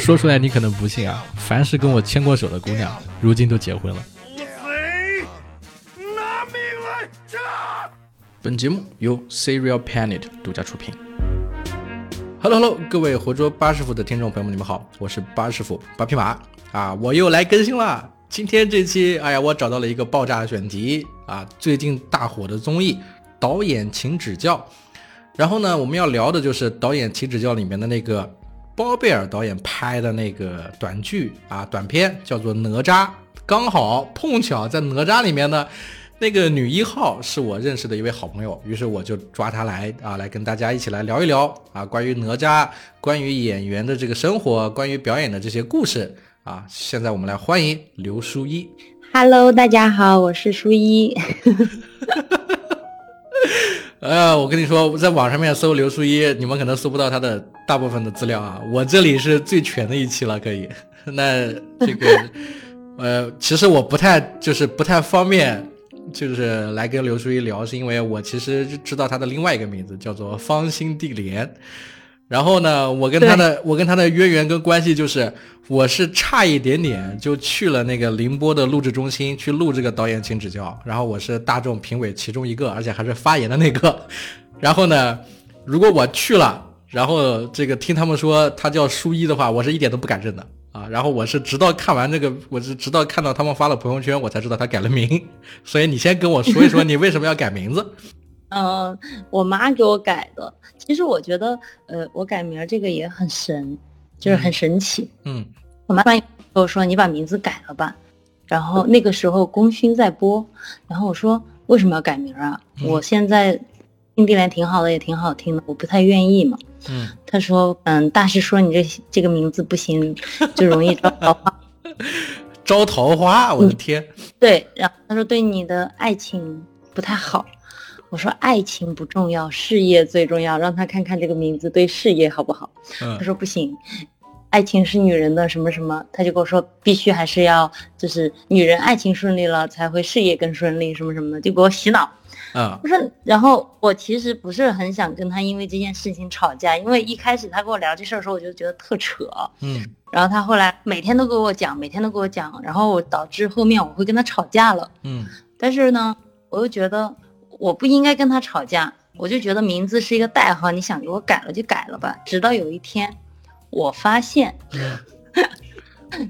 说出来你可能不信啊，凡是跟我牵过手的姑娘，如今都结婚了。拿命来本节目由 Serial Planet 独家出品。Hello Hello，各位活捉八师傅的听众朋友们，你们好，我是八师傅八匹马啊，我又来更新了。今天这期，哎呀，我找到了一个爆炸选题啊，最近大火的综艺《导演请指教》。然后呢，我们要聊的就是《导演请指教》里面的那个包贝尔导演拍的那个短剧啊，短片叫做《哪吒》。刚好碰巧在《哪吒》里面呢。那个女一号是我认识的一位好朋友，于是我就抓她来啊，来跟大家一起来聊一聊啊，关于哪吒，关于演员的这个生活，关于表演的这些故事啊。现在我们来欢迎刘淑一。Hello，大家好，我是淑一。呃，我跟你说，在网上面搜刘书一，你们可能搜不到他的大部分的资料啊。我这里是最全的一期了，可以。那这个，呃，其实我不太，就是不太方便。就是来跟刘书一聊，是因为我其实知道他的另外一个名字叫做方心地莲，然后呢，我跟他的我跟他的渊源跟关系就是，我是差一点点就去了那个宁波的录制中心去录这个导演请指教，然后我是大众评委其中一个，而且还是发言的那个，然后呢，如果我去了，然后这个听他们说他叫书一的话，我是一点都不敢认的。啊，然后我是直到看完这个，我是直到看到他们发了朋友圈，我才知道他改了名。所以你先跟我说一说，你为什么要改名字？嗯，我妈给我改的。其实我觉得，呃，我改名这个也很神，就是很神奇。嗯，我妈跟我说，你把名字改了吧。然后那个时候功勋在播，然后我说为什么要改名啊？我现在。新地莲挺好的，也挺好听的，我不太愿意嘛。嗯，他说，嗯，大师说你这这个名字不行，就容易招桃花。招桃花，我的天！对，然后他说对你的爱情不太好。我说爱情不重要，事业最重要，让他看看这个名字对事业好不好。他说不行，爱情是女人的什么什么，他就跟我说必须还是要，就是女人爱情顺利了才会事业更顺利，什么什么的，就给我洗脑。嗯，不是，然后我其实不是很想跟他因为这件事情吵架，因为一开始他跟我聊这事儿的时候，我就觉得特扯。嗯，然后他后来每天都跟我讲，每天都跟我讲，然后导致后面我会跟他吵架了。嗯，但是呢，我又觉得我不应该跟他吵架，我就觉得名字是一个代号，你想给我改了就改了吧。直到有一天，我发现。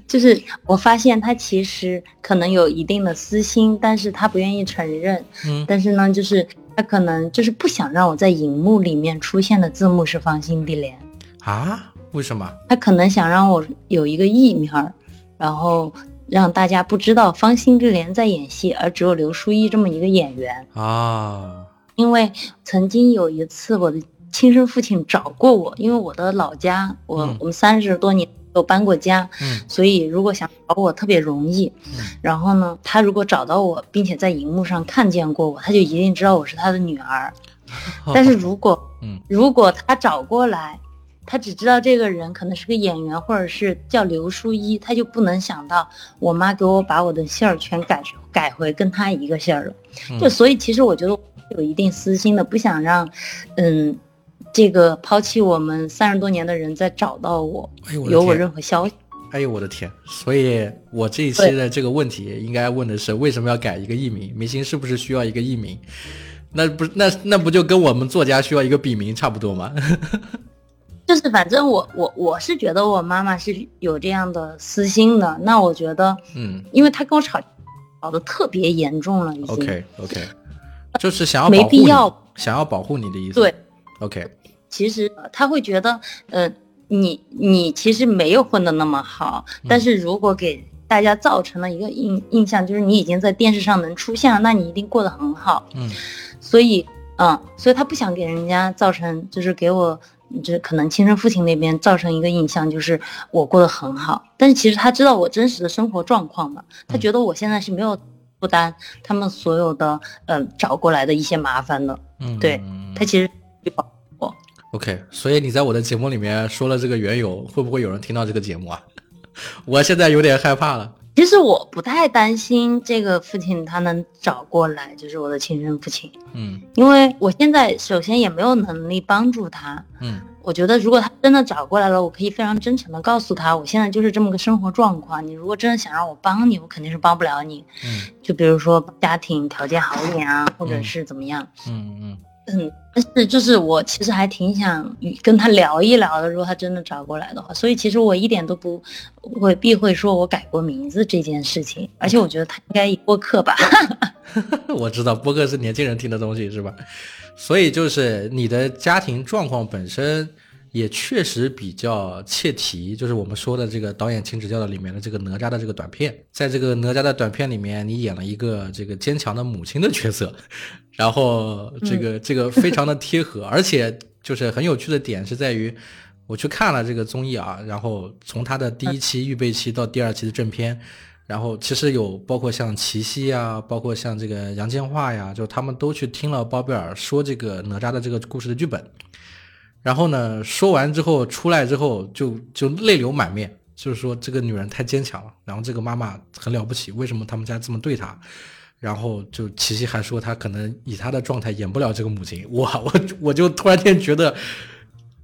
就是我发现他其实可能有一定的私心，但是他不愿意承认。嗯，但是呢，就是他可能就是不想让我在荧幕里面出现的字幕是方心地莲啊？为什么？他可能想让我有一个艺名儿，然后让大家不知道方心之莲在演戏，而只有刘书一这么一个演员啊。因为曾经有一次我的亲生父亲找过我，因为我的老家，我我们三十多年。都搬过家，嗯，所以如果想找我特别容易，嗯，然后呢，他如果找到我，并且在荧幕上看见过我，他就一定知道我是他的女儿。但是如果，嗯，如果他找过来，他只知道这个人可能是个演员，或者是叫刘书一，他就不能想到我妈给我把我的姓儿全改改回跟他一个姓儿了。就所以其实我觉得有一定私心的，不想让，嗯。这个抛弃我们三十多年的人再找到我，有我任何消息？哎呦我的天！所以我这一期的这个问题应该问的是为什么要改一个艺名？明星是不是需要一个艺名？那不那那不就跟我们作家需要一个笔名差不多吗？就是反正我我我是觉得我妈妈是有这样的私心的。那我觉得，嗯，因为她跟我吵吵的特别严重了，已经。OK OK，就是想要没必要想要保护你的意思。对，OK。其实他会觉得，呃，你你其实没有混的那么好，但是如果给大家造成了一个印印象，就是你已经在电视上能出现了，那你一定过得很好。嗯，所以，嗯，所以他不想给人家造成，就是给我，就是可能亲生父亲那边造成一个印象，就是我过得很好。但是其实他知道我真实的生活状况嘛，他觉得我现在是没有负担他们所有的，嗯，找过来的一些麻烦的。嗯，对他其实。OK，所以你在我的节目里面说了这个缘由，会不会有人听到这个节目啊？我现在有点害怕了。其实我不太担心这个父亲他能找过来，就是我的亲生父亲，嗯因为我现在首先也没有能力帮助他。嗯我觉得如果他真的找过来了，我可以非常真诚的告诉他，我现在就是这么个生活状况。你如果真的想让我帮你，我肯定是帮不了你。嗯就比如说家庭条件好一点啊，或者嗯是怎么样。嗯嗯嗯，嗯但是就是我其实还挺想跟他聊一聊的，如果他真的找过来的话，所以其实我一点都不会避讳说我改过名字这件事情，而且我觉得他应该播客吧，我知道播客是年轻人听的东西是吧？所以就是你的家庭状况本身也确实比较切题，就是我们说的这个导演请指教的里面的这个哪吒的这个短片，在这个哪吒的短片里面，你演了一个这个坚强的母亲的角色，然后这个、这个非常的贴合，而且就是很有趣的点是在于。我去看了这个综艺啊，然后从他的第一期预备期到第二期的正片，然后其实有包括像齐溪啊，包括像这个杨千嬅呀，就他们都去听了包贝尔说这个哪吒的这个故事的剧本，然后呢说完之后出来之后就就泪流满面，就是说这个女人太坚强了，然后这个妈妈很了不起，为什么他们家这么对她？然后就琪琪还说她可能以她的状态演不了这个母亲，我，我我就突然间觉得。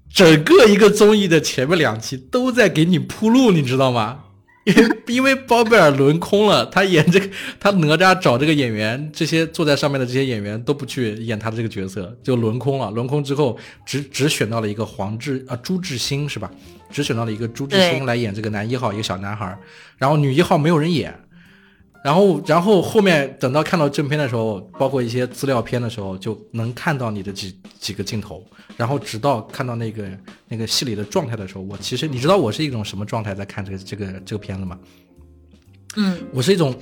整个一个综艺的前面两期都在给你铺路，你知道吗？因为因为包贝尔轮空了，他演这个他哪吒找这个演员，这些坐在上面的这些演员都不去演他的这个角色，就轮空了。轮空之后，只只选到了一个黄志啊朱志鑫是吧？只选到了一个朱志鑫来演这个男一号，一个小男孩，然后女一号没有人演。然后，然后后面等到看到正片的时候，包括一些资料片的时候，就能看到你的几几个镜头。然后直到看到那个那个戏里的状态的时候，我其实你知道我是一种什么状态在看这个这个这个片子吗？嗯我是一种，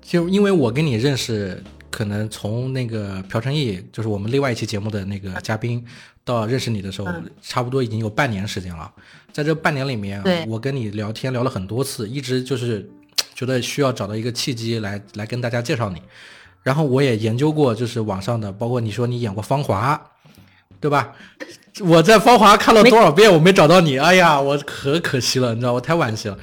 就因为我跟你认识，可能从那个朴成义，就是我们另外一期节目的那个嘉宾，到认识你的时候，嗯差不多已经有半年时间了。在这半年里面，我跟你聊天聊了很多次，一直就是觉得需要找到一个契机来来跟大家介绍你。然后我也研究过，就是网上的，包括你说你演过《芳华》，对吧？我在《芳华》看了多少遍，我没找到你，哎呀，我可可惜了，你知道，我太惋惜了。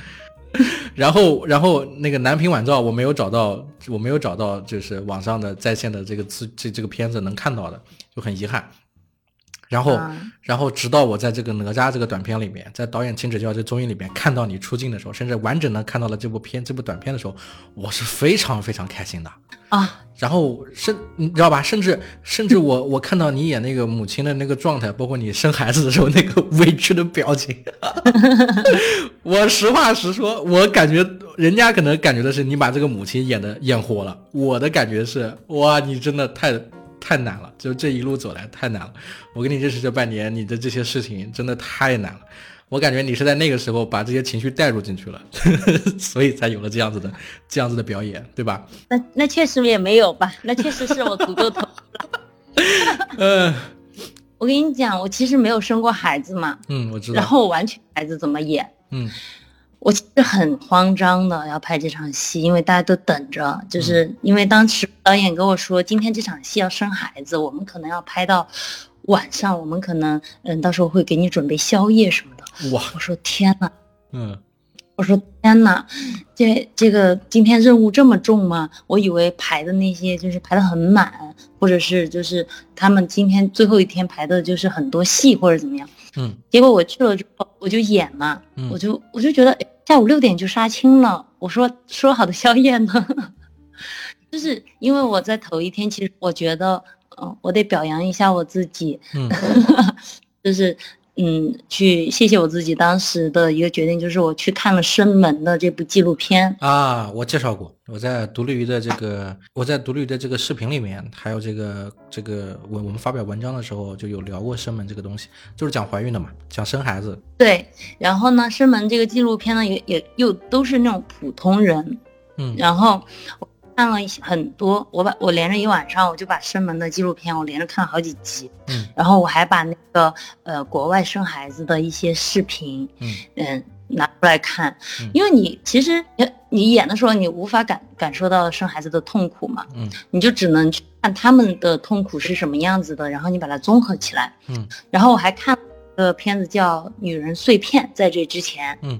然后，然后那个南屏晚照我没有找到，我没有找到，就是网上的在线的这个资这这个片子能看到的，就很遗憾。然后，嗯然后直到我在这个哪吒这个短片里面，在导演请指教这综艺里面看到你出镜的时候，甚至完整的看到了这部片这部短片的时候，我是非常非常开心的。啊，然后甚你知道吧？甚至甚至我我看到你演那个母亲的那个状态，包括你生孩子的时候那个委屈的表情，我实话实说，我感觉人家可能感觉的是你把这个母亲演的演活了，我的感觉是哇，你真的太太难了，就这一路走来太难了。我跟你认识这半年，你的这些事情真的太难了。我感觉你是在那个时候把这些情绪带入进去了，所以才有了这样子的这样子的表演，对吧？那那确实也没有吧，那确实是我足够投入了。嗯 我跟你讲，我其实没有生过孩子嘛，嗯，我知道。然后我完全孩子怎么演，嗯我其实很慌张的要拍这场戏，因为大家都等着，就是因为当时导演跟我说今天这场戏要生孩子，我们可能要拍到晚上，我们可能嗯到时候会给你准备宵夜什么的。哇我说天呐，嗯我说天呐，这这个今天任务这么重吗？我以为排的那些就是排的很满，或者是就是他们今天最后一天排的就是很多戏或者怎么样。嗯结果我去了之后，我就演嘛，嗯我就我就觉得哎下午六点就杀青了。我说说好的宵夜呢？就是因为我在头一天，其实我觉得，嗯、我得表扬一下我自己，嗯 就是嗯，去谢谢我自己当时的一个决定，就是我去看了《生门》的这部纪录片。啊，我介绍过，我在独立于的这个我在独立于的这个视频里面，还有这个这个我我们发表文章的时候就有聊过生门这个东西，就是讲怀孕的嘛，讲生孩子。对，然后呢，《生门》这个纪录片呢，也也又都是那种普通人，嗯然后我看了一些很多，我把我连着一晚上，我就把《生门》的纪录片我连着看了好几集，嗯。然后我还把那个呃国外生孩子的一些视频，嗯。嗯拿出来看。嗯，因为你其实你你演的时候你无法感感受到生孩子的痛苦嘛，嗯。你就只能去看他们的痛苦是什么样子的，然后你把它综合起来。嗯。然后我还看了个片子叫《女人碎片》，在这之前，嗯。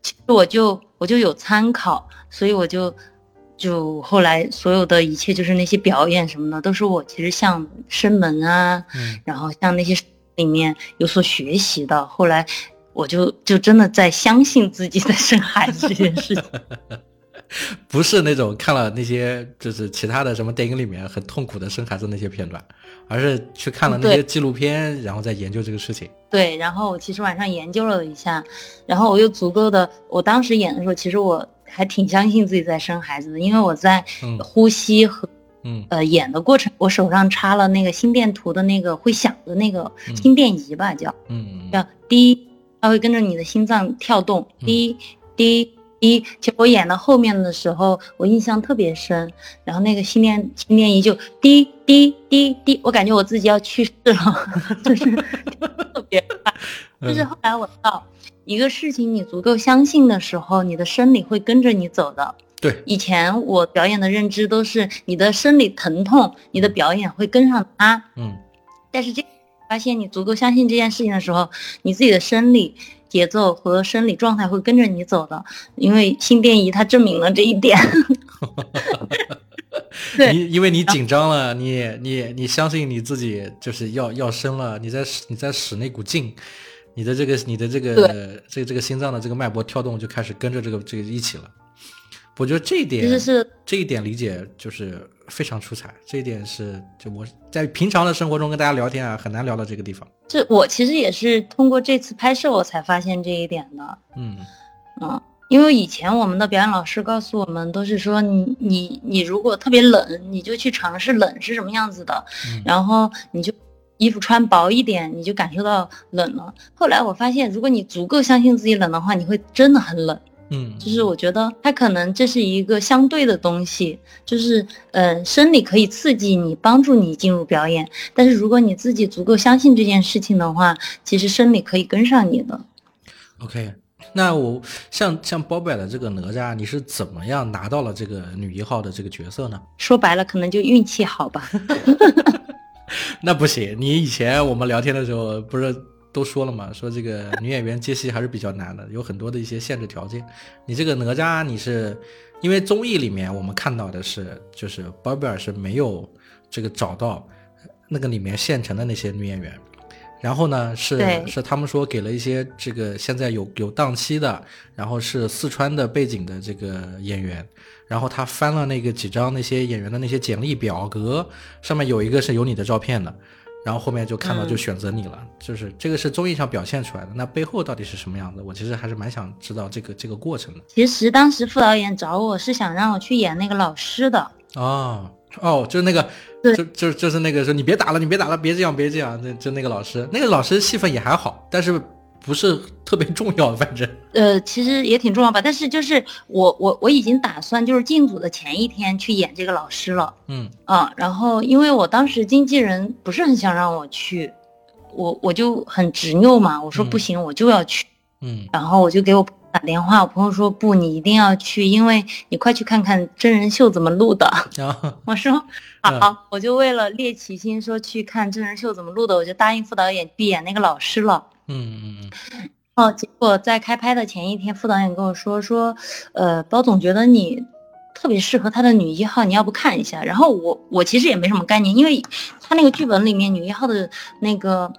其实我就我就有参考，所以我就就后来所有的一切就是那些表演什么的，都是我其实像生门啊，嗯然后像那些里面有所学习的。后来我就就真的在相信自己在生孩子这件事情。不是那种看了那些就是其他的什么电影里面很痛苦的生孩子那些片段，而是去看了那些纪录片，然后再研究这个事情。对，然后我其实晚上研究了一下，然后我又足够的，我当时演的时候，其实我还挺相信自己在生孩子的，因为我在嗯。呼吸和嗯。呃演的过程，我手上插了那个心电图的那个会响的那个嗯。心电仪吧，叫嗯。叫滴，它会跟着你的心脏跳动，嗯。滴滴滴。其实我演到后面的时候，我印象特别深，然后那个心电心电仪就滴滴滴滴，我感觉我自己要去世了，就是 特别快。就是嗯后来我知道，一个事情你足够相信的时候，你的生理会跟着你走的。对，以前我表演的认知都是你的生理疼痛，你的表演会跟上它。嗯但是这发现你足够相信这件事情的时候，你自己的生理节奏和生理状态会跟着你走的，因为心电仪它证明了这一点。对你因为你紧张了，你你你相信你自己就是要要生了，你在使你在使那股劲，你的这个你的这个这个这个心脏的这个脉搏跳动就开始跟着这个这个一起了。我觉得这一点其实是这一点理解就是非常出彩，这一点是就我在平常的生活中跟大家聊天啊，很难聊到这个地方。这我其实也是通过这次拍摄我才发现这一点的。嗯嗯，因为以前我们的表演老师告诉我们，都是说你你你如果特别冷，你就去尝试冷是什么样子的，嗯然后你就衣服穿薄一点，你就感受到冷了。后来我发现，如果你足够相信自己冷的话，你会真的很冷。嗯，就是我觉得它可能这是一个相对的东西，就是呃，生理可以刺激你，帮助你进入表演，但是如果你自己足够相信这件事情的话，其实生理可以跟上你的。OK，那我像像包贝尔的这个哪吒，你是怎么样拿到了这个女一号的这个角色呢？说白了，可能就运气好吧。那不行，你以前我们聊天的时候不是都说了嘛？说这个女演员接戏还是比较难的，有很多的一些限制条件。你这个哪吒，你是因为综艺里面我们看到的是，就是包贝尔是没有这个找到那个里面现成的那些女演员。然后呢，是是他们说给了一些这个现在有有档期的，然后是四川的背景的这个演员，然后他翻了那个几张那些演员的那些简历表格，上面有一个是有你的照片的，然后后面就看到嗯就选择你了，就是这个是综艺上表现出来的，那背后到底是什么样子？我其实还是蛮想知道这个这个过程的。其实当时副导演找我是想让我去演那个老师的，哦哦，就是那个，对就就就是那个说你别打了，你别打了，别这样，别这样，那就那个老师，那个老师戏份也还好，但是不是特别重要，反正呃，其实也挺重要吧。但是就是我我我已经打算就是进组的前一天去演这个老师了。嗯啊，然后因为我当时经纪人不是很想让我去，我我就很执拗嘛，我说嗯不行，我就要去。嗯然后我就给我打电话，我朋友说不，你一定要去，因为你快去看看真人秀怎么录的。我说 嗯好，我就为了猎奇心说去看真人秀怎么录的，我就答应副导演去演那个老师了。嗯嗯嗯。哦，结果在开拍的前一天，副导演跟我说说，呃，包总觉得你特别适合他的女一号，你要不看一下？然后我我其实也没什么概念，因为他那个剧本里面女一号的那个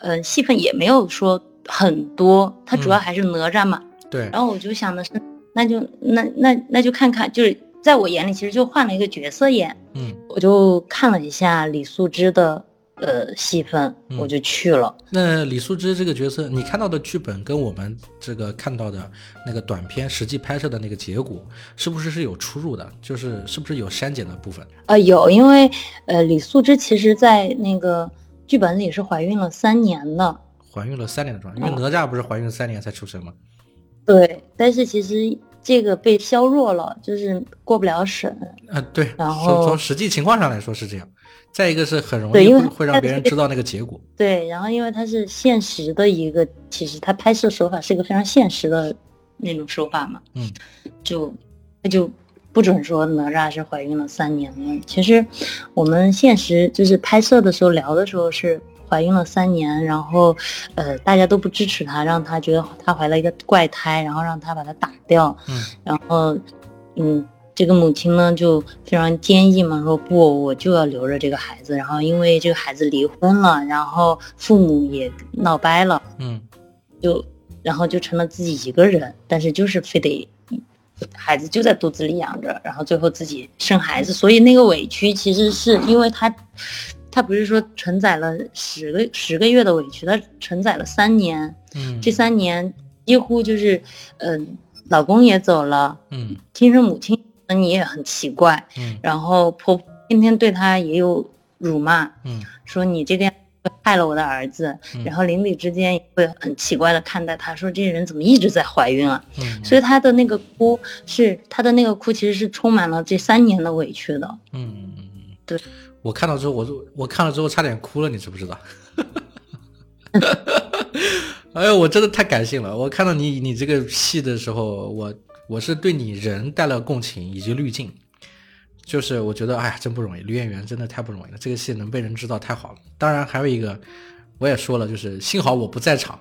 呃戏份也没有说很多，他主要嗯。还是哪吒嘛。对，然后我就想的是，那就那那那就看看，就是在我眼里其实就换了一个角色演，嗯。我就看了一下李素芝的呃戏份，嗯我就去了。那李素芝这个角色，你看到的剧本跟我们这个看到的那个短片实际拍摄的那个结果，是不是是有出入的？就是是不是有删减的部分？呃，有，因为呃，李素芝其实在那个剧本里是怀孕了三年的，怀孕了三年的状态，因为哦哪吒不是怀孕三年才出生吗？对，但是其实这个被削弱了，就是过不了审。啊，对，然后从实际情况上来说是这样。再一个是很容易会会让别人知道那个结果。对，然后因为它是现实的一个，其实它拍摄手法是一个非常现实的那种手法嘛，嗯，就那就不准说哪吒是怀孕了三年了。其实我们现实就是拍摄的时候聊的时候是怀孕了三年，然后，呃，大家都不支持她，让她觉得她怀了一个怪胎，然后让她把她打掉。嗯，然后，嗯，这个母亲呢就非常坚毅嘛，说不，我就要留着这个孩子。然后因为这个孩子离婚了，然后父母也闹掰了，嗯，就然后就成了自己一个人，但是就是非得。孩子就在肚子里养着，然后最后自己生孩子，所以那个委屈其实是因为他，他不是说承载了十个十个月的委屈，他承载了三年，嗯，这三年几乎就是，嗯，老公也走了，嗯，亲生母亲你也很奇怪，嗯，然后婆婆天天对她也有辱骂，嗯，说你这个样。害了我的儿子，然后邻里之间也会很奇怪的看待她，说这人怎么一直在怀孕啊？嗯所以她的那个哭是她的那个哭，其实是充满了这三年的委屈的。嗯，对，我看到之后，我就我看了之后差点哭了，你知不知道？哎呦，我真的太感性了！我看到你你这个戏的时候，我我是对你人带了共情以及滤镜。就是我觉得，哎呀，真不容易，女演员真的太不容易了。这个戏能被人知道，太好了。当然，还有一个，我也说了，就是幸好我不在场。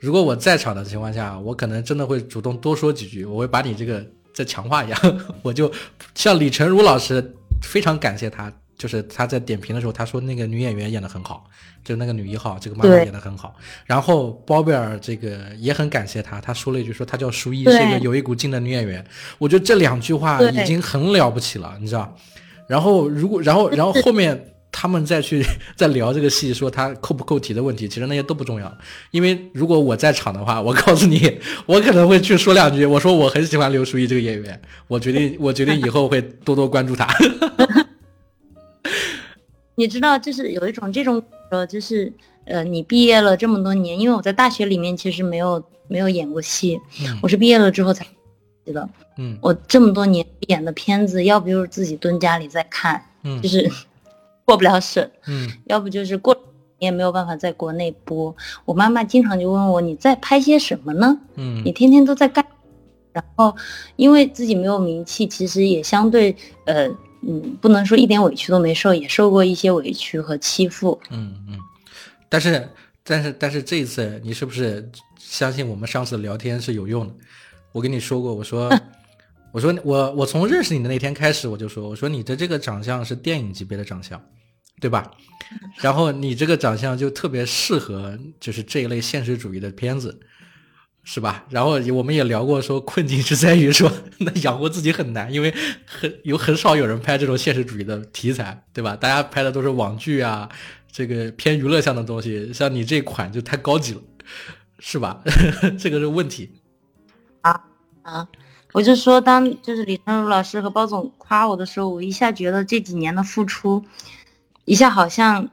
如果我在场的情况下，我可能真的会主动多说几句，我会把你这个再强化一下。我就像李成儒老师，非常感谢他。就是他在点评的时候，他说那个女演员演的很好，就那个女一号，这个妈妈演的很好。然后包贝尔这个也很感谢他，他说了一句说她叫舒一，是一个有一股劲的女演员。我觉得这两句话已经很了不起了，你知道。然后如果然后然后后面他们再去再聊这个戏，说他扣不扣题的问题，其实那些都不重要。因为如果我在场的话，我告诉你，我可能会去说两句，我说我很喜欢刘淑仪这个演员，我决定我决定以后会多多关注她。你知道，就是有一种这种呃，就是呃，你毕业了这么多年，因为我在大学里面其实没有没有演过戏，我是毕业了之后才的。嗯，我这么多年演的片子，要不就是自己蹲家里在看，嗯，就是 过不了审，嗯，要不就是过也没有办法在国内播。我妈妈经常就问我，你在拍些什么呢？嗯，你天天都在干，然后因为自己没有名气，其实也相对呃。嗯，不能说一点委屈都没受，也受过一些委屈和欺负。嗯嗯，但是但是但是这一次，你是不是相信我们上次聊天是有用的？我跟你说过，我说 我说我我从认识你的那天开始，我就说我说你的这个长相是电影级别的长相，对吧？然后你这个长相就特别适合就是这一类现实主义的片子。是吧？然后我们也聊过，说困境是在于说，那养活自己很难，因为很有很少有人拍这种现实主义的题材，对吧？大家拍的都是网剧啊，这个偏娱乐向的东西，像你这款就太高级了，是吧？这个是问题。啊啊！我就说，当就是李成儒老师和包总夸我的时候，我一下觉得这几年的付出，一下好像。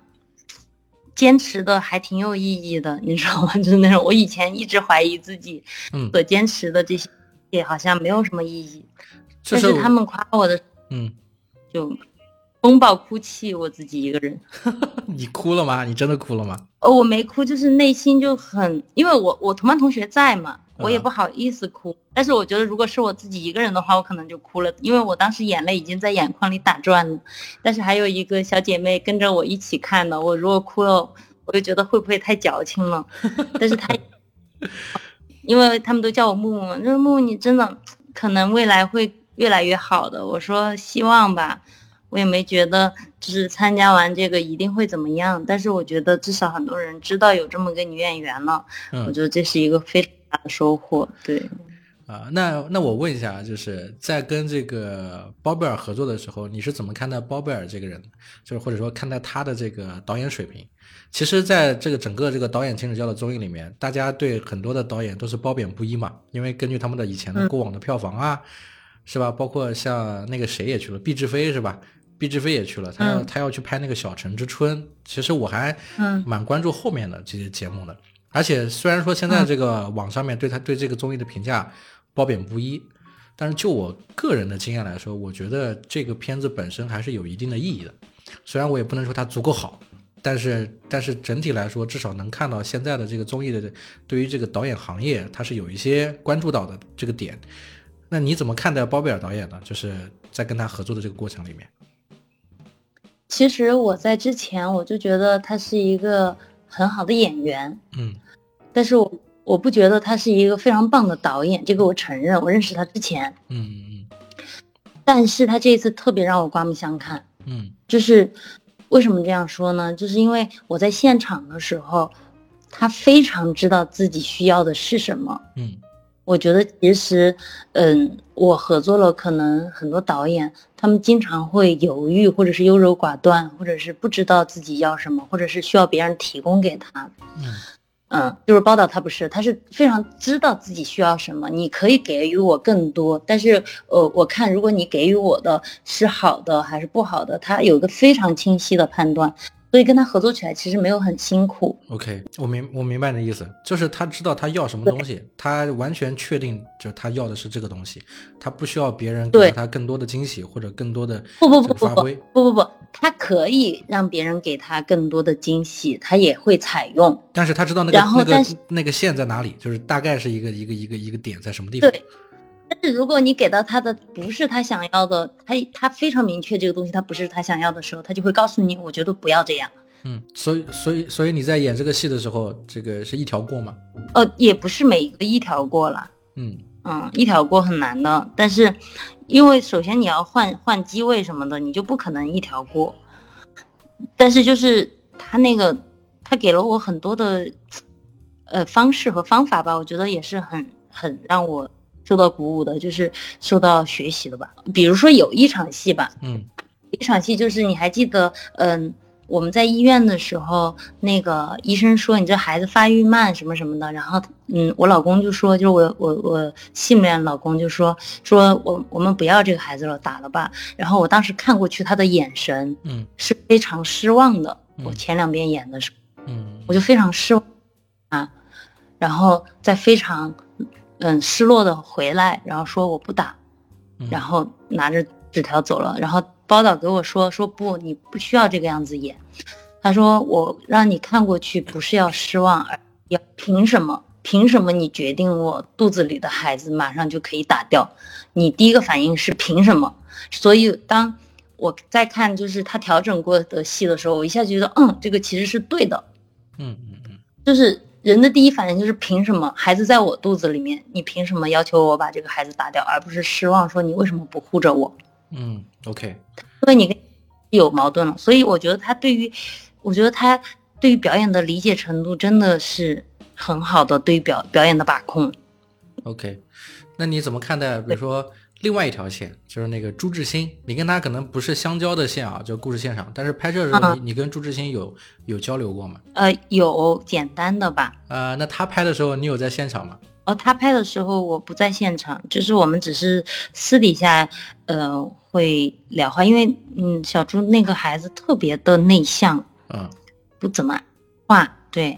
坚持的还挺有意义的，你知道吗？就是那种我以前一直怀疑自己，嗯，所坚持的这些也好像没有什么意义。但是他们夸我的，嗯，就风暴哭泣，我自己一个人。你哭了吗？你真的哭了吗？哦，我没哭，就是内心就很，因为我我同班同学在嘛。我也不好意思哭，但是我觉得如果是我自己一个人的话，我可能就哭了，因为我当时眼泪已经在眼眶里打转了。但是还有一个小姐妹跟着我一起看的，我如果哭了，我就觉得会不会太矫情了。但是她，因为他们都叫我木木，说木木你真的可能未来会越来越好的。我说希望吧，我也没觉得就是参加完这个一定会怎么样，但是我觉得至少很多人知道有这么个女演员了，我觉得这是一个非。大的收获，对，啊，那那我问一下，就是在跟这个包贝尔合作的时候，你是怎么看待包贝尔这个人？就是或者说看待他的这个导演水平？其实，在这个整个这个导演请指教的综艺里面，大家对很多的导演都是褒贬不一嘛，因为根据他们的以前的过往的票房啊，是吧？包括像那个谁也去了，毕志飞是吧？毕志飞也去了，他要他要去拍那个《小城之春》，其实我还蛮关注后面的这些节目的。而且虽然说现在这个网上面对他对这个综艺的评价褒贬不一，但是就我个人的经验来说，我觉得这个片子本身还是有一定的意义的。虽然我也不能说它足够好，但是但是整体来说，至少能看到现在的这个综艺的对于这个导演行业，它是有一些关注到的这个点。那你怎么看待包贝尔导演呢？就是在跟他合作的这个过程里面。其实我在之前我就觉得他是一个很好的演员，嗯但是我我不觉得他是一个非常棒的导演，这个我承认。我认识他之前，嗯嗯但是他这一次特别让我刮目相看。嗯就是为什么这样说呢？就是因为我在现场的时候，他非常知道自己需要的是什么。嗯我觉得其实，嗯，我合作了，可能很多导演他们经常会犹豫，或者是优柔寡断，或者是不知道自己要什么，或者是需要别人提供给他。嗯嗯，就是包导他不是，他是非常知道自己需要什么，你可以给予我更多，但是呃，我看如果你给予我的是好的还是不好的，他有一个非常清晰的判断，所以跟他合作起来其实没有很辛苦。，OK，我明我明白你的意思，就是他知道他要什么东西，他完全确定就是他要的是这个东西，他不需要别人给他更多的惊喜或者更多的不不不不不。不不不，他可以让别人给他更多的惊喜，他也会采用。但是他知道那个那个那个线在哪里，就是大概是一个一个一个一个点在什么地方。对，但是如果你给到他的不是他想要的，他他非常明确这个东西他不是他想要的时候，他就会告诉你，我觉得不要这样。嗯，所以所以所以你在演这个戏的时候，这个是一条过吗？呃，也不是每一个一条过了。嗯嗯，一条过很难的，但是因为首先你要换换机位什么的，你就不可能一条过。但是就是他那个，他给了我很多的呃方式和方法吧，我觉得也是很很让我受到鼓舞的，就是受到学习的吧。比如说有一场戏吧，嗯一场戏就是你还记得，嗯，我们在医院的时候，那个医生说你这孩子发育慢什么什么的，然后嗯，我老公就说，就是我我我戏里面老公就说说我我们不要这个孩子了，打了吧。然后我当时看过去，他的眼神嗯是非常失望的。嗯我前两遍演的时候，嗯我就非常失望啊，然后在非常嗯失落的回来，然后说我不打，嗯然后拿着纸条走了。然后包导给我说说不，你不需要这个样子演。他说我让你看过去不是要失望，而要凭什么？凭什么你决定我肚子里的孩子马上就可以打掉？你第一个反应是凭什么？所以当我在看就是他调整过的戏的时候，我一下就觉得，嗯，这个其实是对的。嗯嗯嗯就是人的第一反应就是凭什么孩子在我肚子里面，你凭什么要求我把这个孩子打掉，而不是失望说你为什么不护着我？嗯，OK，因为你跟有矛盾了，所以我觉得他对于，我觉得他对于表演的理解程度真的是很好的，对于表表演的把控。OK，那你怎么看待，比如说另外一条线，就是那个朱志新，你跟他可能不是相交的线啊，就故事线上，但是拍摄的时候，嗯你你跟朱志新有有交流过吗？呃，有简单的吧。呃，那他拍的时候，你有在现场吗？哦，他拍的时候我不在现场，就是我们只是私底下，呃，会聊话，因为嗯，小朱那个孩子特别的内向，嗯不怎么话，对，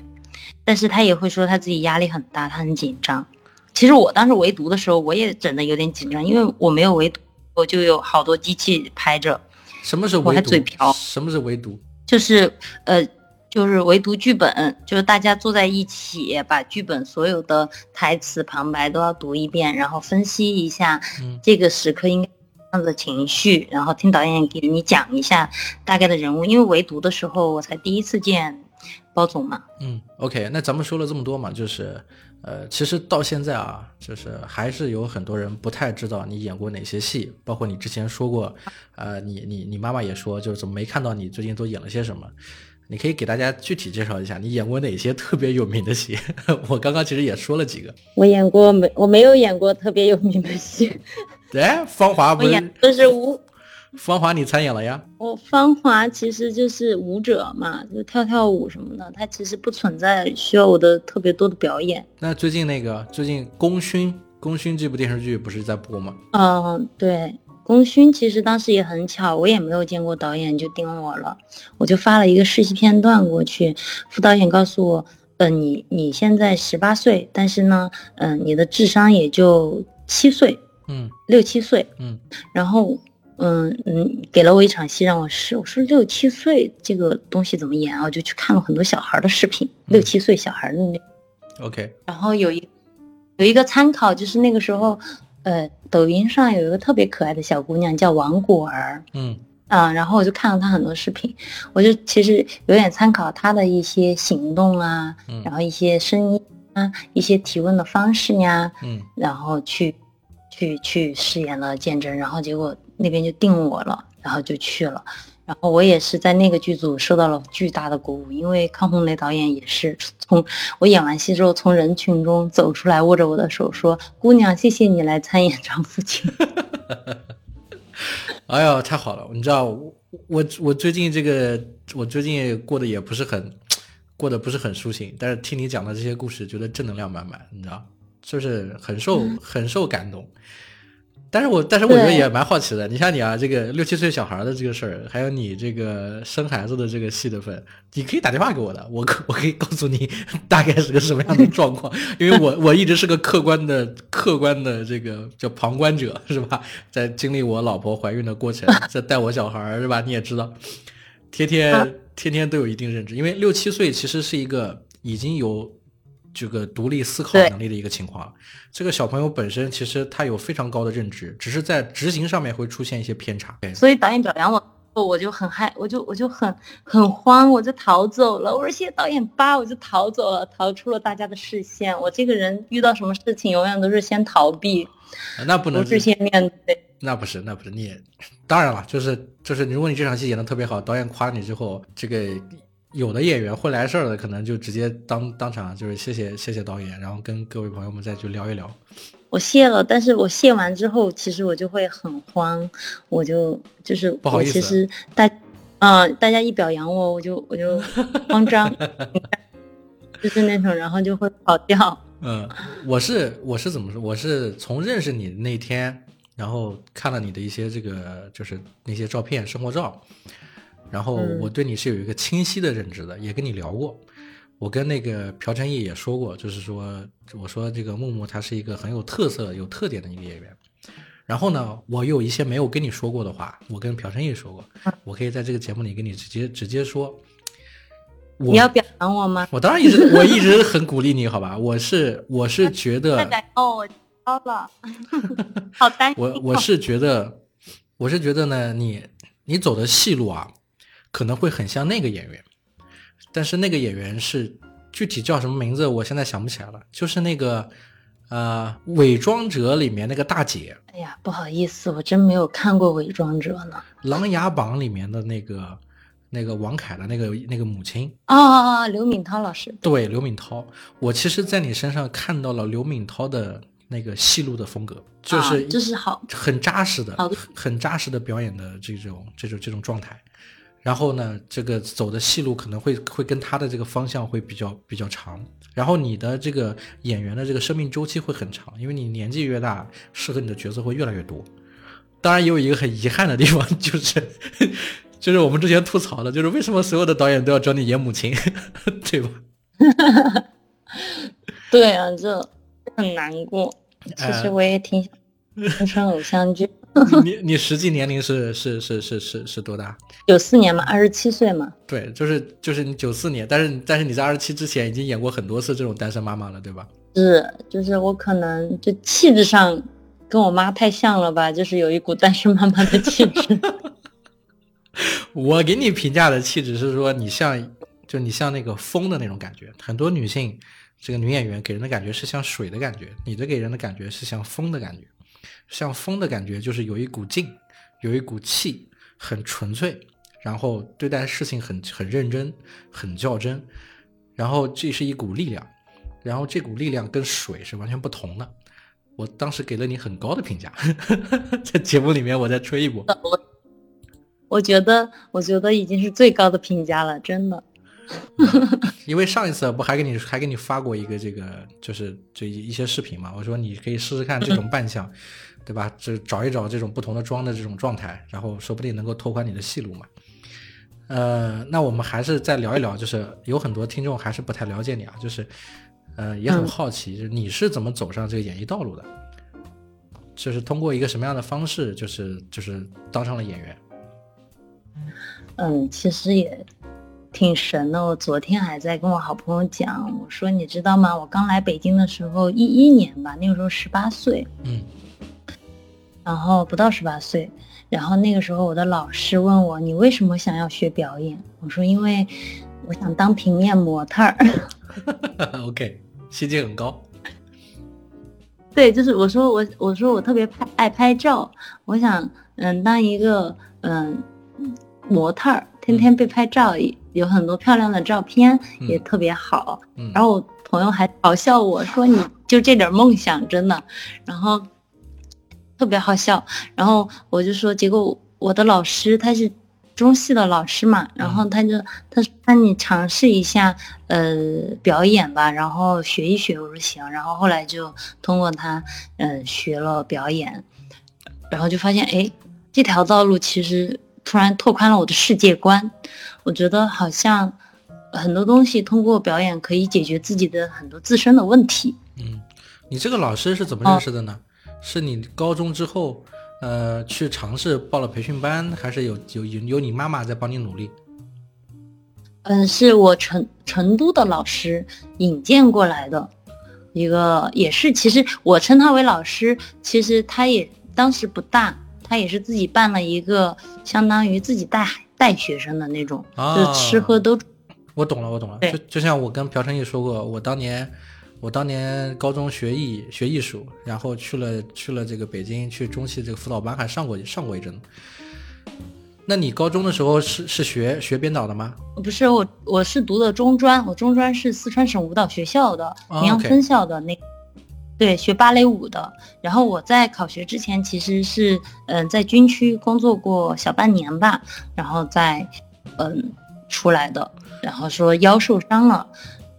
但是他也会说他自己压力很大，他很紧张。其实我当时围读的时候，我也整的有点紧张，因为我没有围读，我就有好多机器拍着，什么是我还围读？嘴瓢什么是围读？就是呃，就是围读剧本，就是大家坐在一起，把剧本所有的台词旁白都要读一遍，然后分析一下嗯这个时刻应该这样的情绪，然后听导演给你讲一下大概的人物。因为围读的时候，我才第一次见包总嘛，嗯，OK，那咱们说了这么多嘛，就是，呃，其实到现在啊，就是还是有很多人不太知道你演过哪些戏，包括你之前说过，呃，你你你妈妈也说，就是怎么没看到你最近都演了些什么？你可以给大家具体介绍一下你演过哪些特别有名的戏。我刚刚其实也说了几个，我演过没？我没有演过特别有名的戏，哎，芳华不是我演的是舞。芳华你参演了呀？我芳华其实就是舞者嘛，就跳跳舞什么的，它其实不存在需要我的特别多的表演。那最近那个最近《功勋》《功勋》这部电视剧不是在播吗？嗯，对，功勋其实当时也很巧，我也没有见过导演就盯我了，我就发了一个试戏片段过去，副导演告诉我，呃，你你现在十八岁，但是呢，嗯、你的智商也就七岁，嗯六七岁，嗯然后，嗯嗯，给了我一场戏让我试，我说六七岁这个东西怎么演啊？我就去看了很多小孩的视频，六七岁小孩的那，，OK，然后有一有一个参考，就是那个时候，呃，抖音上有一个特别可爱的小姑娘叫王果儿，嗯。啊，然后我就看了她很多视频，我就其实有点参考她的一些行动啊，然后一些声音啊，一些提问的方式呀，嗯，然后去去去饰演了鉴真，然后结果那边就定我了，然后就去了，然后我也是在那个剧组受到了巨大的鼓舞，因为康洪雷导演也是从我演完戏之后从人群中走出来，握着我的手说：“姑娘，谢谢你来参演张父亲。”哎呀，太好了！你知道我我我最近这个我最近过得也不是很过得不是很舒心，但是听你讲的这些故事，觉得正能量满满，你知道，就是很受很受感动。但是我但是我觉得也蛮好奇的，你像你啊，这个六七岁小孩的这个事儿，还有你这个生孩子的这个戏的份，你可以打电话给我的，我可 我可以告诉你大概是个什么样的状况，因为我我一直是个客观的客观的这个叫旁观者是吧？在经历我老婆怀孕的过程，在带我小孩是吧？你也知道，天天天天都有一定认知，因为六七岁其实是一个已经有。这个独立思考能力的一个情况，这个小朋友本身其实他有非常高的认知，只是在执行上面会出现一些偏差。所以导演表扬我，我就很害，我就我就很很慌，我就逃走了。我说谢谢导演吧，我就逃走了，逃出了大家的视线。我这个人遇到什么事情，永远都是先逃避，那不能不是先面对。那不是，那不是你也，当然了，就是就是，如果你这场戏演的特别好，导演夸你之后，这个。有的演员会来事儿的，可能就直接当当场就是谢谢谢谢导演，然后跟各位朋友们再去聊一聊。我谢了，但是我谢完之后，其实我就会很慌，我就就是不好意思。其实大，嗯，大家一表扬我，我就我就慌张，就是那种，然后就会跑掉。嗯，我是我是怎么说？我是从认识你那天，然后看了你的一些这个就是那些照片，生活照。然后我对你是有一个清晰的认知的，也跟你聊过。我跟那个朴成义也说过，就是说，我说这个木木他是一个很有特色、有特点的一个演员。然后呢，我有一些没有跟你说过的话，我跟朴成义说过，我可以在这个节目里跟你直接直接说。你要表扬我吗？我当然一直我一直很鼓励你，好吧？我是我是觉得哦，我高了，好担心。我我是觉得，我是觉得呢，你你走的戏路啊。可能会很像那个演员，但是那个演员是具体叫什么名字，我现在想不起来了。就是那个，呃，《伪装者》里面那个大姐。哎呀，不好意思，我真没有看过《伪装者》呢。《琅琊榜》里面的那个，那个王凯的那个那个母亲。哦哦哦，刘敏涛老师。对，刘敏涛。我其实，在你身上看到了刘敏涛的那个戏路的风格，就是就是好，很扎实的，很扎实的表演的这种这种这种状态。然后呢，这个走的戏路可能会会跟他的这个方向会比较比较长。然后你的这个演员的这个生命周期会很长，因为你年纪越大，适合你的角色会越来越多。当然也有一个很遗憾的地方，就是 就是我们之前吐槽的，就是为什么所有的导演都要找你演母亲，对吧？对啊，这很难过。其实我也挺想上偶像剧。你你实际年龄是是是是是是多大？九四年嘛，二十七岁嘛。对，就是就是你九四年，但是但是你在二十七之前已经演过很多次这种单身妈妈了，对吧？是，就是我可能就气质上跟我妈太像了吧，就是有一股单身妈妈的气质。我给你评价的气质是说你像，就你像那个风的那种感觉。很多女性这个女演员给人的感觉是像水的感觉，你的给人的感觉是像风的感觉。像风的感觉，就是有一股劲，有一股气，很纯粹，然后对待事情很很认真，很较真，然后这是一股力量，然后这股力量跟水是完全不同的。我当时给了你很高的评价，在节目里面我再吹一波。我我觉得，我觉得已经是最高的评价了，真的。因为上一次不还给你还给你发过一个这个，就是这一些视频嘛，我说你可以试试看这种 扮相。对吧？这找一找这种不同的妆的这种状态，然后说不定能够拓宽你的戏路嘛。呃，那我们还是再聊一聊，就是有很多听众还是不太了解你啊，就是，呃，也很好奇，就是你是怎么走上这个演艺道路的？就是通过一个什么样的方式，就是就是当上了演员？嗯，其实也挺神的。我昨天还在跟我好朋友讲，我说你知道吗？我刚来北京的时候，一一年吧，那个时候十八岁。嗯。然后不到十八岁，然后那个时候我的老师问我，你为什么想要学表演？我说因为我想当平面模特儿。OK，心境很高。对，就是我说我我说我特别拍爱拍照，我想嗯当一个嗯模特儿，天天被拍照，有很多漂亮的照片，嗯也特别好。嗯，然后我朋友还嘲笑我说你就这点梦想真的，然后特别好笑。然后我就说，结果我的老师他是中戏的老师嘛，然后他就他说那你尝试一下呃表演吧，然后学一学。我说行，然后后来就通过他嗯、呃学了表演，然后就发现哎这条道路其实突然拓宽了我的世界观，我觉得好像。很多东西通过表演可以解决自己的很多自身的问题。嗯，你这个老师是怎么认识的呢？是你高中之后，呃，去尝试报了培训班，还是有有有有你妈妈在帮你努力？嗯，是我成成都的老师引荐过来的，一个也是，其实我称他为老师，其实他也当时不大，他也是自己办了一个相当于自己带带学生的那种，啊就是吃喝都我懂了，我懂了。就就像我跟朴成义说过，我当年我当年高中学艺学艺术，然后去了去了这个北京去中戏这个辅导班，还上过上过一阵。那你高中的时候是是学学编导的吗？不是我，我是读的中专，我中专是四川省舞蹈学校的绵阳分校的那，对，学芭蕾舞的。然后我在考学之前其实是嗯、呃在军区工作过小半年吧，然后再嗯、出来的。然后说腰受伤了，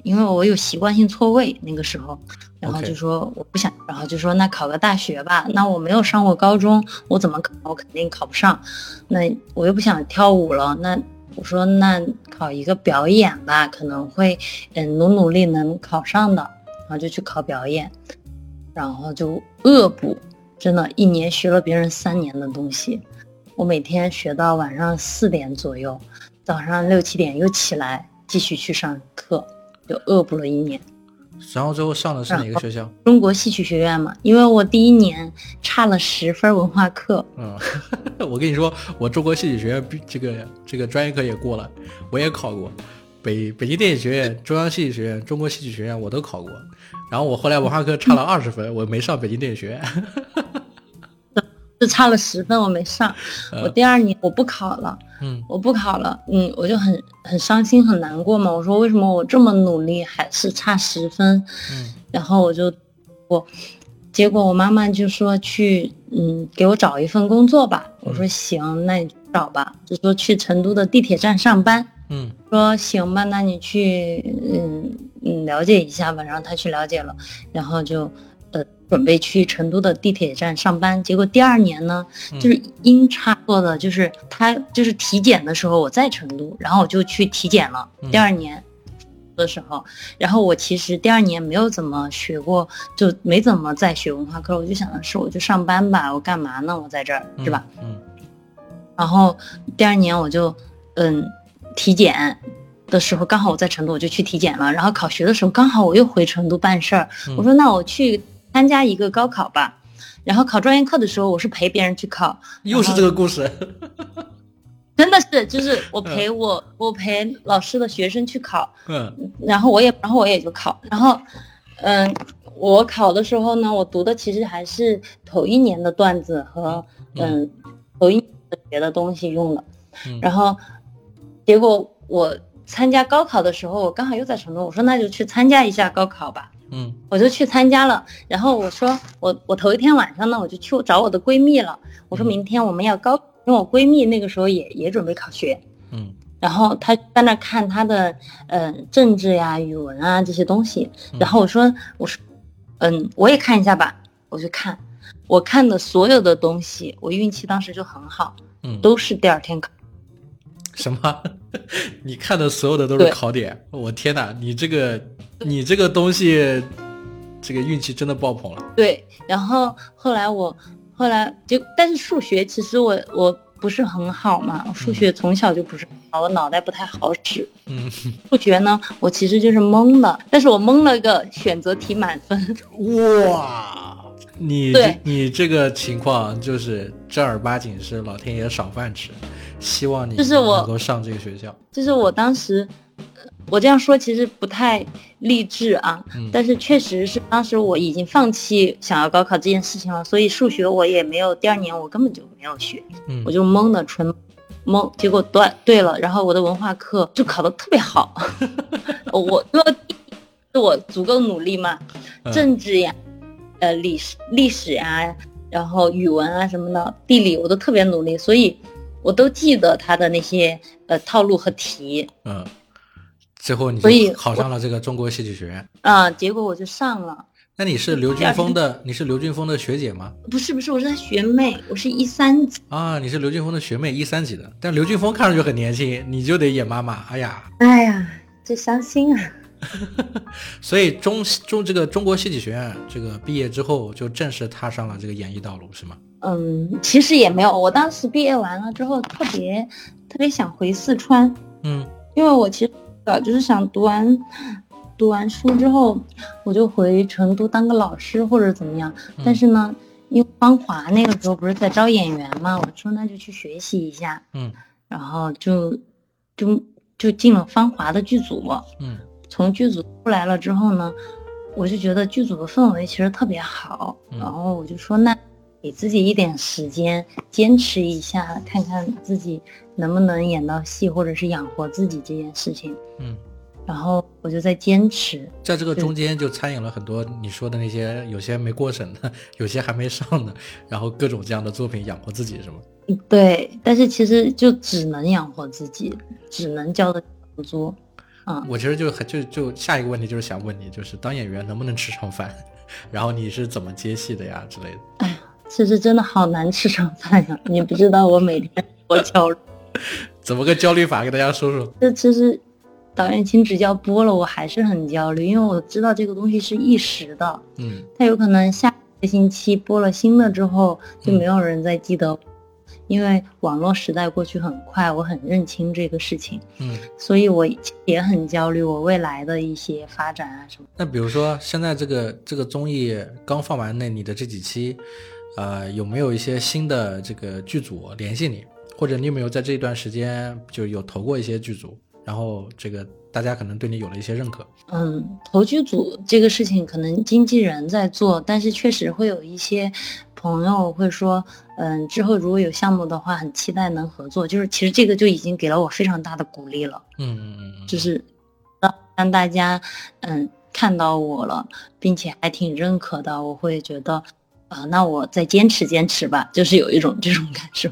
因为我有习惯性错位那个时候，然后就说我不想，然后就说那考个大学吧。那我没有上过高中，我怎么考？我肯定考不上。那我又不想跳舞了，那我说那考一个表演吧，可能会嗯努努力能考上的，然后就去考表演，然后就恶补，真的，一年学了别人三年的东西，我每天学到晚上四点左右，早上六七点又起来继续去上课，就恶补了一年。然后最后上的是哪个学校？中国戏曲学院嘛，因为我第一年差了十分文化课，嗯，我跟你说，我中国戏曲学院这个这个专业课也过了，我也考过，北北京电影学院、中央戏剧学院、中国戏曲学院我都考过。然后我后来文化课差了二十分，我没上北京电影学院。就差了十分我没上。我第二年我不考了，嗯我不考了，嗯，我就很很伤心很难过嘛。我说为什么我这么努力还是差十分？嗯然后我就我，结果我妈妈就说去嗯给我找一份工作吧。我说行，那你找吧。就说去成都的地铁站上班。嗯说行吧，那你去嗯嗯了解一下吧。然后他去了解了，然后就呃准备去成都的地铁站上班。结果第二年呢，就是阴差错的，就是他就是体检的时候我在成都，然后我就去体检了。第二年的时候，然后我其实第二年没有怎么学过，就没怎么在学文化课。我就想的是，我就上班吧，我干嘛呢？我在这儿是吧？嗯然后第二年我就嗯体检的时候，刚好我在成都，我就去体检了。然后考学的时候，刚好我又回成都办事儿。嗯我说那我去参加一个高考吧。然后考专业课的时候，我是陪别人去考，又是这个故事。真的是就是我陪我、我陪老师的学生去考，嗯。然后我也然后我也就考，然后嗯。我考的时候呢，我读的其实还是头一年的段子和嗯头一年的学的东西用的，嗯。然后结果我参加高考的时候，我刚好又在成都，我说那就去参加一下高考吧，嗯。我就去参加了。然后我说我我头一天晚上呢，我就去找我的闺蜜了，我说明天我们要高，因为我闺蜜那个时候也也准备考学，嗯。然后她在那看她的呃政治呀、语文啊这些东西，然后我说我说嗯我也看一下吧，我就看，我看的所有的东西，我运气当时就很好，嗯，都是第二天考。什么？你看的所有的都是考点？我天哪！你这个你这个东西，这个运气真的爆棚了。对，然后后来我后来就，但是数学其实我我不是很好嘛，数学从小就不是很好，我脑袋不太好使。嗯，数学呢，我其实就是蒙的，但是我蒙了个选择题满分。哇，你对你这个情况就是正儿八经是老天爷赏饭吃，希望你就是我能够上这个学校。就是我当时，呃我这样说其实不太励志啊，嗯。但是确实是当时我已经放弃想要高考这件事情了，所以数学我也没有，第二年我根本就没有学，嗯。我就懵的纯懵，结果对对了，然后我的文化课就考得特别好，我因为是我足够努力嘛，嗯。政治呀，呃历史历史呀，然后语文啊什么的，地理我都特别努力，所以我都记得他的那些呃套路和题嗯，最后你所以考上了这个中国戏剧学院。啊、结果我就上了。那你是刘俊峰的，你是刘俊峰的学姐吗？不是不是，我是他学妹，我是一三级。啊，你是刘俊峰的学妹，一三级的。但刘俊峰看上去很年轻，你就得演妈妈。哎呀，哎呀，这伤心啊！所以中中这个中国戏剧学院这个毕业之后，就正式踏上了这个演艺道路，是吗？嗯，其实也没有，我当时毕业完了之后，特别特别想回四川，嗯因为我其实早就是想读完读完书之后，我就回成都当个老师或者怎么样。但是呢，因为芳华那个时候不是在招演员嘛，我说那就去学习一下，嗯然后就就就进了芳华的剧组。嗯从剧组出来了之后呢，我就觉得剧组的氛围其实特别好，嗯然后我就说那给自己一点时间，坚持一下，看看自己能不能演到戏，或者是养活自己这件事情。嗯，然后我就在坚持，在这个中间就参演了很多你说的那些，有些没过审的，有些还没上的，然后各种这样的作品养活自己，是吗？对，但是其实就只能养活自己，只能交的房租。嗯，我其实就很就就下一个问题就是想问你，就是当演员能不能吃上饭，然后你是怎么接戏的呀之类的。其实真的好难吃上饭呀！你不知道我每天多焦虑。怎么个焦虑法？给大家说说。这其实导演请指教播了，我还是很焦虑，因为我知道这个东西是一时的，嗯它有可能下个星期播了新的之后就没有人再记得我，因为网络时代过去很快，我很认清这个事情，嗯。所以我也很焦虑我未来的一些发展啊什么。那比如说现在这个这个综艺刚放完那你的这几期，呃，有没有一些新的这个剧组联系你，或者你有没有在这段时间就有投过一些剧组，然后这个大家可能对你有了一些认可。嗯，投剧组这个事情可能经纪人在做，但是确实会有一些朋友会说，嗯，之后如果有项目的话，很期待能合作。就是其实这个就已经给了我非常大的鼓励了，嗯嗯嗯嗯，就是让让大家嗯看到我了，并且还挺认可的，我会觉得。啊、那我再坚持坚持吧，就是有一种这种感受，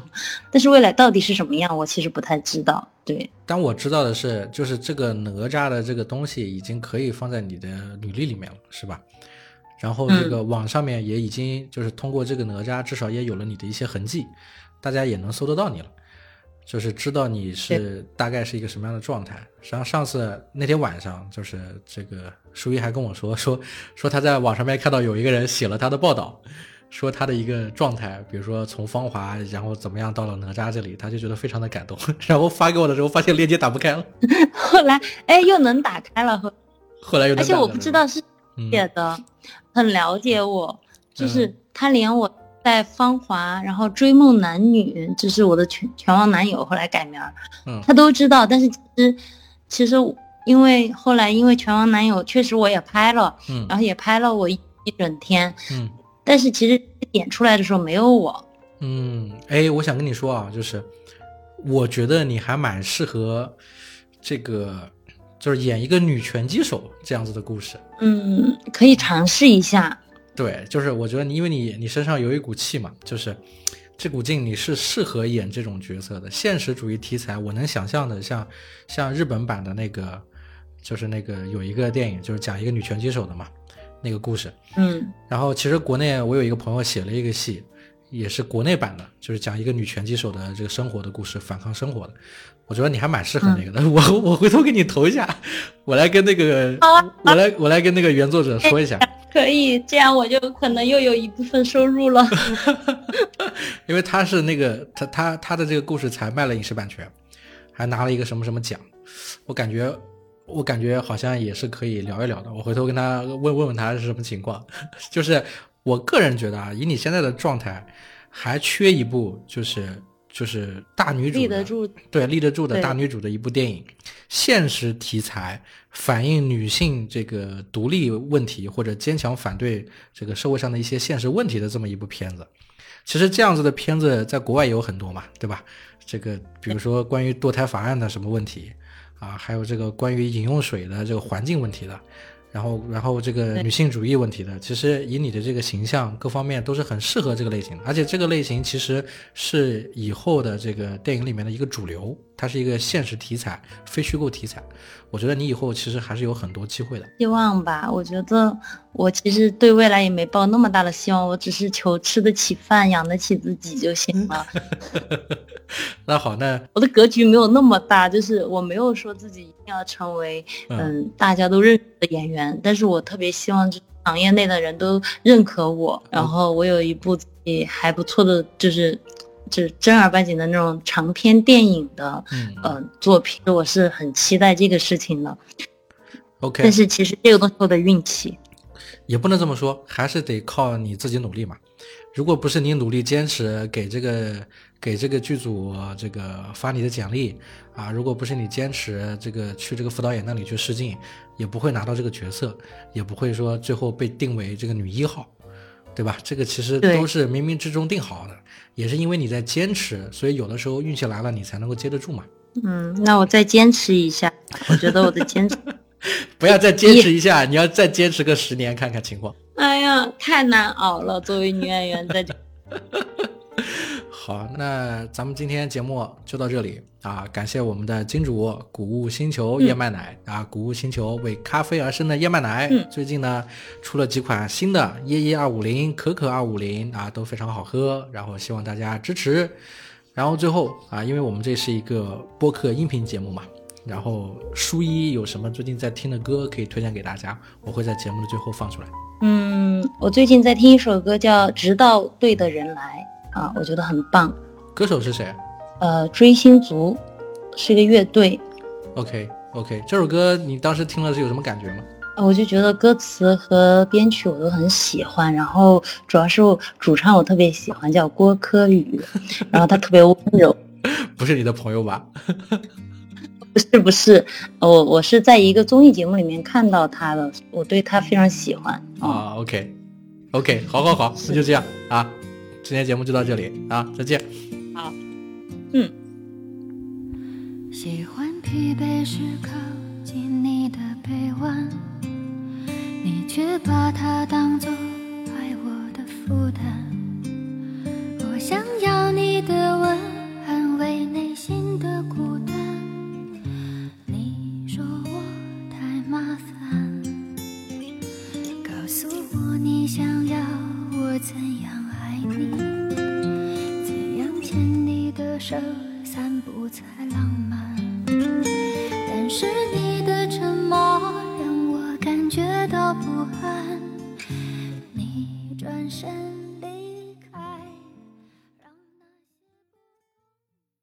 但是未来到底是什么样，我其实不太知道。对，但我知道的是，就是这个哪吒的这个东西已经可以放在你的履历里面了，是吧？然后这个网上面也已经就是通过这个哪吒，至少也有了你的一些痕迹，大家也能搜得到你了，就是知道你是大概是一个什么样的状态。实际上上次那天晚上，就是这个舒一还跟我说说说他在网上面看到有一个人写了他的报道。说他的一个状态，比如说从芳华，然后怎么样到了哪吒这里，他就觉得非常的感动，然后发给我的时候，发现链接打不开了，后来哎又能打开了，后后来又能而且我不知道是嗯写的，很了解我，就是嗯。他连我在芳华，然后追梦男女，就是我的全全网男友，后来改名儿，嗯。他都知道。但是其实其实因为后来因为全网男友，确实我也拍了，嗯。然后也拍了我一一整天，嗯但是其实点出来的时候没有我。嗯，哎，我想跟你说啊，就是我觉得你还蛮适合这个，就是演一个女拳击手这样子的故事。嗯，可以尝试一下。对，就是我觉得你，因为你你身上有一股气嘛，就是这股劲你是适合演这种角色的。现实主义题材，我能想象的像像日本版的那个，就是那个有一个电影，就是讲一个女拳击手的嘛，那个故事。嗯然后其实国内我有一个朋友写了一个戏，也是国内版的，就是讲一个女拳击手的这个生活的故事，反抗生活的。我觉得你还蛮适合那个的，我我回头给你投一下，我来跟那个，我来我来跟那个原作者说一下，可以，这样我就可能又有一部分收入了。因为他是那个他他他的这个故事才卖了影视版权，还拿了一个什么什么奖，我感觉我感觉好像也是可以聊一聊的。我回头跟他问问问他是什么情况，就是我个人觉得啊，以你现在的状态，还缺一部就是就是大女主的立得住，对立得住的大女主的一部电影，现实题材反映女性这个独立问题或者坚强反对这个社会上的一些现实问题的这么一部片子。其实这样子的片子在国外也有很多嘛，对吧？这个比如说关于堕胎法案的什么问题啊，还有这个关于饮用水的这个环境问题的。然后，然后这个女性主义问题的，其实以你的这个形象各方面都是很适合这个类型的，而且这个类型其实是以后的这个电影里面的一个主流，它是一个现实题材、非虚构题材。我觉得你以后其实还是有很多机会的。希望吧。我觉得我其实对未来也没抱那么大的希望，我只是求吃得起饭、养得起自己就行了。那好，那我的格局没有那么大，就是我没有说自己一定要成为嗯嗯大家都认识的演员，但是我特别希望这行业内的人都认可我，然后我有一部自己还不错的，就是就是正儿八经的那种长篇电影的嗯呃作品，我是很期待这个事情的。，OK，但是其实这个东西我的运气，也不能这么说，还是得靠你自己努力嘛。如果不是你努力坚持给这个给这个剧组这个发你的简历啊，如果不是你坚持这个去这个副导演那里去试镜，也不会拿到这个角色，也不会说最后被定为这个女一号，对吧？这个其实都是冥冥之中定好的，也是因为你在坚持，所以有的时候运气来了，你才能够接得住嘛。嗯，那我再坚持一下，我觉得我的坚持，不要再坚持一下，你要再坚持个十年看看情况。哎呀，太难熬了。作为女演员，在这。好，那咱们今天节目就到这里啊！感谢我们的金主谷物星球燕麦奶、啊，谷物星球为咖啡而生的燕麦奶，嗯最近呢出了几款新的椰椰二五零、可可二五零啊，都非常好喝，然后希望大家支持。然后最后啊，因为我们这是一个播客音频节目嘛，然后书一有什么最近在听的歌可以推荐给大家，我会在节目的最后放出来。嗯，我最近在听一首歌叫《直到对的人来》啊，我觉得很棒。歌手是谁呃，追星族是一个乐队，？OK OK，这首歌你当时听了是有什么感觉吗？呃我就觉得歌词和编曲我都很喜欢，然后主要是主唱我特别喜欢，叫郭柯宇，然后他特别温柔。不是你的朋友吧？不是不是，我我是在一个综艺节目里面看到他的，我对他非常喜欢。啊，OK，OK，好好好，那就这样啊，今天节目就到这里啊，再见。好，嗯。喜欢疲惫时靠近你的臂弯，你却把它当作爱我的负担。我想要你的吻，安慰内心的孤单。你说我太麻烦，告诉我你想要我怎样爱你。怎样牵你的手散步才浪漫？但是你的沉默让我感觉到不安。你转身。